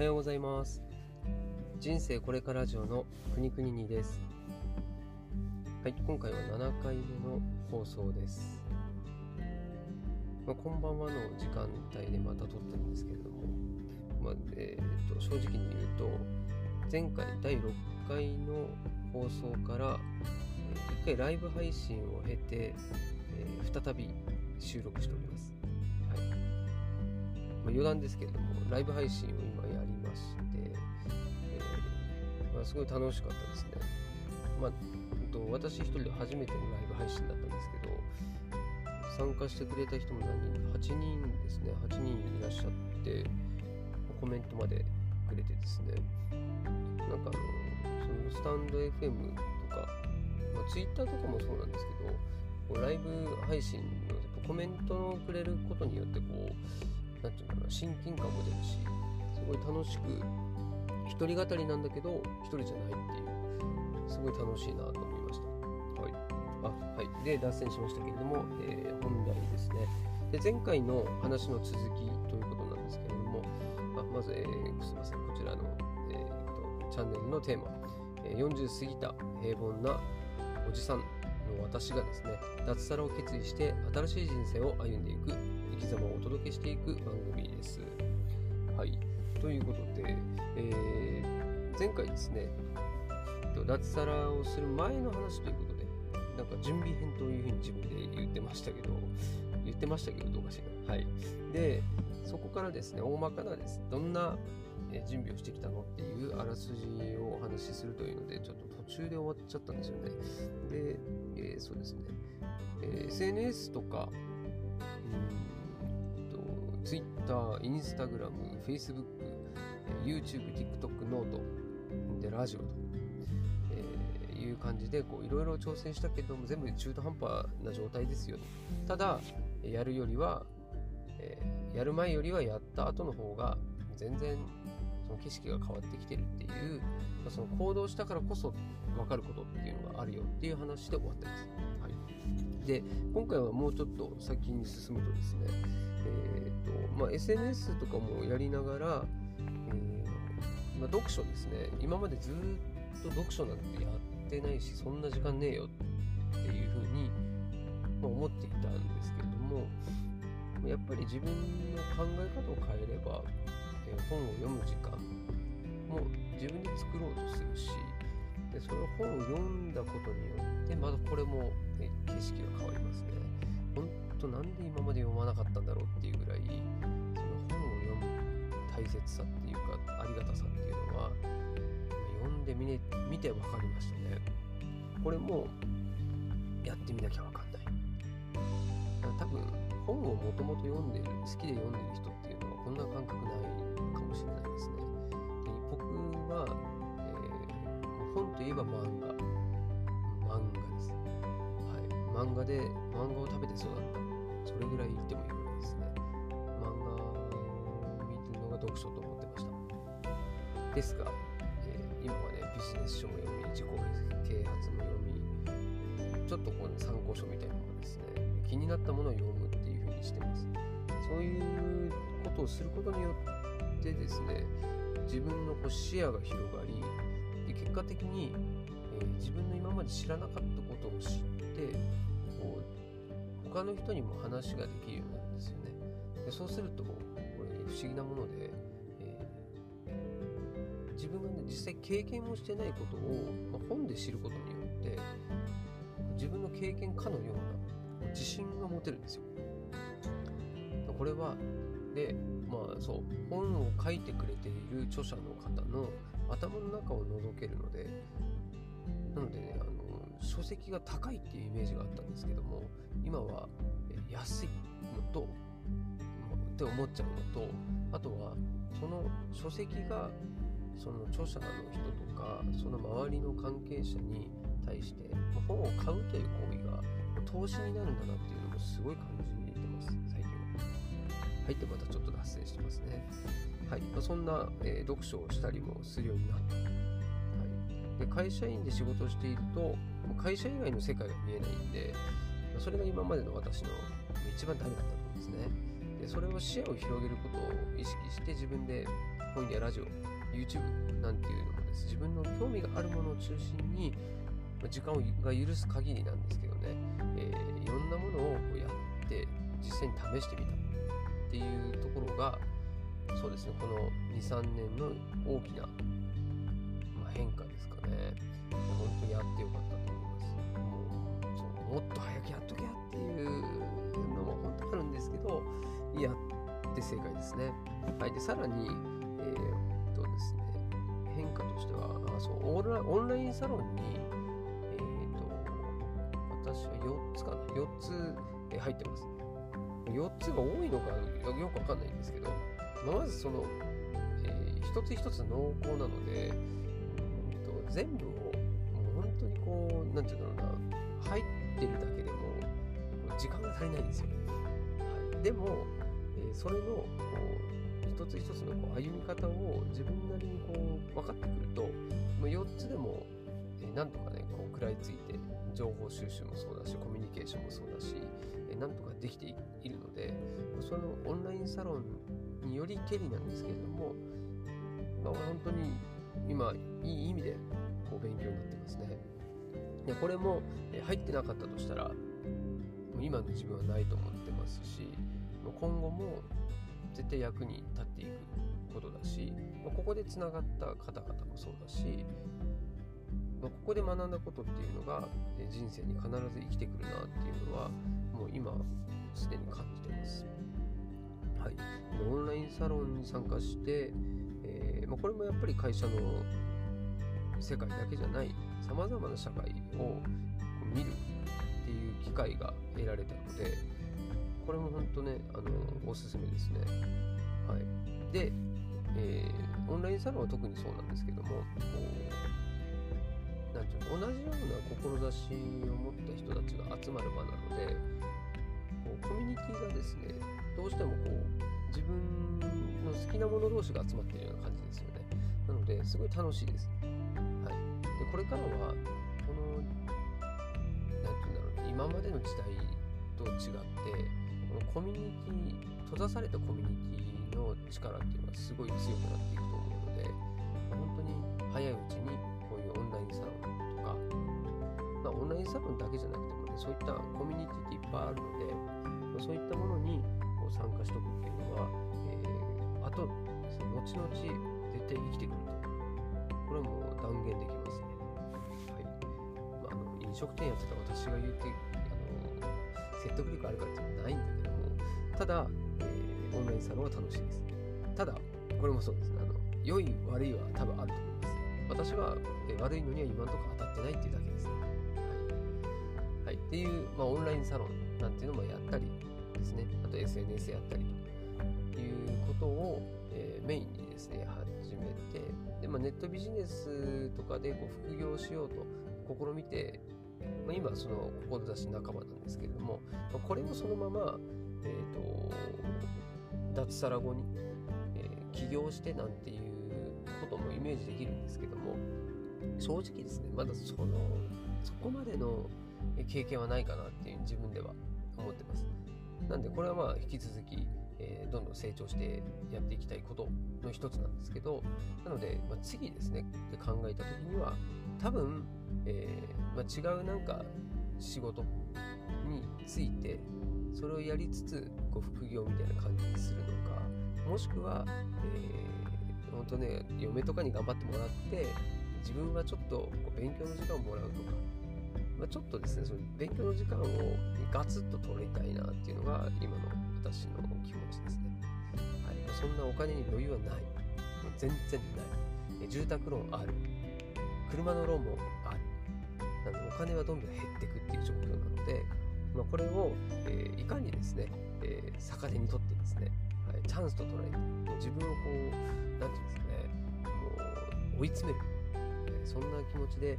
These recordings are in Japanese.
はようございます。人生これからラジオのくにくににです。はい今回は7回目の放送です、まあ、こんばんはの時間帯でまた撮ってるんですけれども、まあえー、と正直に言うと前回第6回の放送から1回ライブ配信を経て、えー再び収録しております。はい。まあ、余談ですけれども、ライブ配信をまして、えーまあ、すごい楽しかったですね。まあ、うんと私一人で初めてのライブ配信だったんですけど、参加してくれた人も何人か、8人ですね、8人いらっしゃって、コメントまでくれてですね、なんかあの、そのスタンド FM とか、まあ、Twitter とかもそうなんですけど、こうライブ配信のコメントをくれることによってこうなんていうのかな親近感も出るしごい楽しく一人語りなんだけど一人じゃないっていうすごい楽しいなと思いました。はい。あはい。で脱線しましたけれども、えー本題ですね。で前回の話の続きということなんですけれどもあまず、えーすいません。こちらの、えーとチャンネルのテーマ、え40過ぎた平凡なおじさんの私がですね脱サラを決意して新しい人生を歩んでいく生き様をお届けしていく番組です。ということで、えー前回ですね脱サラをする前の話ということでなんか準備編というふうに自分で言ってましたけど言ってましたけどどうかしら。はい。でそこからですね大まかなです。どんな準備をしてきたのっていうあらすじをお話しするというのでちょっと途中で終わっちゃったんですよね。で、えーそうですね、えー SNS とかうん Twitter、Instagram、Facebook、YouTube、TikTok、ノートでラジオと、えーいう感じでこういろいろ挑戦したけども全部中途半端な状態ですよとただやるよりは、えーやる前よりはやった後の方が全然その景色が変わってきてるっていう、まあその行動したからこそ分かることっていうのがあるよっていう話で終わってます。はい、で今回はもうちょっと先に進むとですね、えーとまあ、SNS とかもやりながら、えーまあ、読書ですね。今までずっと読書なんてやってないしそんな時間ねえよっていうふうに、ま、思っていたんですけれどもやっぱり自分の考え方を変えれば、えー本を読む時間も自分で作ろうとするしでその本を読んだことによってまたこれも、ね、景色が変わりますね。本当なんで今まで読まなかったんだろうっていうぐらいその本を読む大切さっていうかありがたさっていうのは読んでみ,、ね、見て分かりましたね。これもやってみなきゃ分かんない。多分本をもともと読んでる好きで読んでる人っていうのはこんな感覚ないかもしれないですね。で僕は、えー本といえば漫画。漫画で漫画を食べて育ったそれぐらい言ってもいいぐらいですね。漫画を見るのが読書と思ってました。ですが、えー今はねビジネス書も読み自己啓発も読みちょっとこう、ね参考書みたいなものですね気になったものを読むっていうふうにしてますそういうことをすることによってですね自分のこう視野が広がりで結果的に、えー自分の今まで知らなかったことを知って他の人にも話ができるようになるんですよねでそうするとこれ不思議なもので、えー自分がね実際経験もしてないことを、まあ、本で知ることによって自分の経験かのような自信が持てるんですよ。これはでまあそう本を書いてくれている著者の方の頭の中を覗けるので書籍が高いっていうイメージがあったんですけども今は安いのとって思っちゃうのとあとはその書籍がその著者の人とかその周りの関係者に対して本を買うという行為が投資になるんだなっていうのもすごい感じてます最近は。はいでまたちょっと脱線してますね。はいまあ、そんな、えー読書をしたりもするようになった。で会社員で仕事をしていると会社以外の世界が見えないんでそれが今までの私の一番ダメだったと思うんですね。でそれを視野を広げることを意識して自分で本やラジオ、YouTube なんていうのもです、自分の興味があるものを中心に、時間が許す限りなんですけどね、えー、いろんなものをやって実際に試してみたっていうところがそうですねこの23年の大きな、っと早くやっとけやっていうのも本当あるんですけどやって正解ですね。はいでさらにえー、っとですね変化としてはあそうオンラインサロンにええと私は4つかな4つ入ってます。4つが多いのかよくわかんないんですけど、まあ、まずその、えー、一つ一つ濃厚なので、うんと、全部をもう本当にこうなんていうんだろうな入ってるだけでも時間が足りないんですよ、はい、でも、えー、それのこう一つ一つのこう歩み方を自分なりにこう分かってくるともう4つでも、えー、なんとかねこう食らいついて情報収集もそうだしコミュニケーションもそうだし、えなんとかできているのでそのオンラインサロンによりけりなんですけれども、まあ、本当に今いい意味でこう勉強になってますね。でこれも入ってなかったとしたら今の自分はないと思ってますし今後も絶対役に立っていくことだしここでつながった方々もそうだし、ここで学んだことっていうのが、人生に必ず生きてくるなっていうのはもう今すでに感じてます。はい、オンラインサロンに参加して、えー、まあ、これもやっぱり会社の世界だけじゃないさまざまな社会を機会が得られたのでこれも本当ねあのおすすめですね。はい、で、えー、オンラインサロンは特にそうなんですけどもなんていうの同じような志を持った人たちが集まる場なのでこうコミュニティがですねどうしてもこう自分の好きなもの同士が集まっているような感じですよね。なのですごい楽しいです、はい、でこれからは今までの時代と違ってこのコミュニティ閉ざされたコミュニティの力っていうのはすごい強くなっていくと思うので本当に早いうちにこういうオンラインサロンとかまあ、オンラインサロンだけじゃなくてもね、そういったコミュニティっていっぱいあるので、まあ、そういったものにこう参加しとくっていうのは、えー、あと、後々絶対生きてくると。これはもう断言でき食店やってた私が言って、あの説得力あるかってないんだけども、ただ、えー、オンラインサロンは楽しいです。ただ、これもそうですね。あの良い悪いは多分あると思います。私は、えー、悪いのには今のところ当たってないっていうだけですね。はい、っていう、まあ、オンラインサロンなんていうのもやったりですね、あと SNS やったりということを、えー、メインにですね、始めて、でまあ、ネットビジネスとかでこう副業しようと試みて、まあ、今その志仲間なんですけれども、まあ、これをそのまま、えーと、脱サラ後に、えー、起業してなんていうこともイメージできるんですけども正直ですねまだそのそこまでの経験はないかなっていう自分では思ってます。なんでこれはまあ引き続き、えー、どんどん成長してやっていきたいことの一つなんですけど、なので、まあ、次ですねって考えた時には多分、えー、まあ、違うなんか仕事についてそれをやりつつこう副業みたいな感じにするのかもしくは、えー、本当ね嫁とかに頑張ってもらって自分はちょっとこう勉強の時間をもらうとかまあ、ちょっとですね、その勉強の時間をガツッと取りたいなっていうのが今の私の気持ちですね。はい、そんなお金に余裕はない。全然ない。住宅ローンある。車のローンもある。なのでお金はどんどん減っていくっていう状況なので、まあ、これを、えー、いかにですね、えー、逆手にとってですね、はい、チャンスと捉えて、もう自分をこう、なんていうんですかね、もう追い詰める。え、そんな気持ちで、え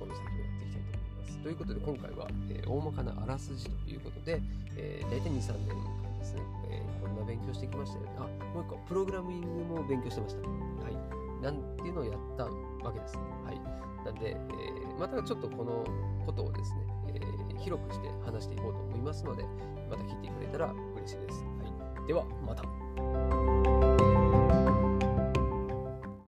この先もやっていきたいと思い。ますということで今回は、えー、大まかなあらすじということで、えー、大体2、3年間ですね、えー、こんな勉強してきましたよね。あ、もう一個、プログラミングも勉強してました。はい。なんていうのをやったわけです。はい。なんで、えー、またちょっとこのことをですね、えー、広くして話していこうと思いますので、また聞いてくれたら嬉しいです。はい。では、また。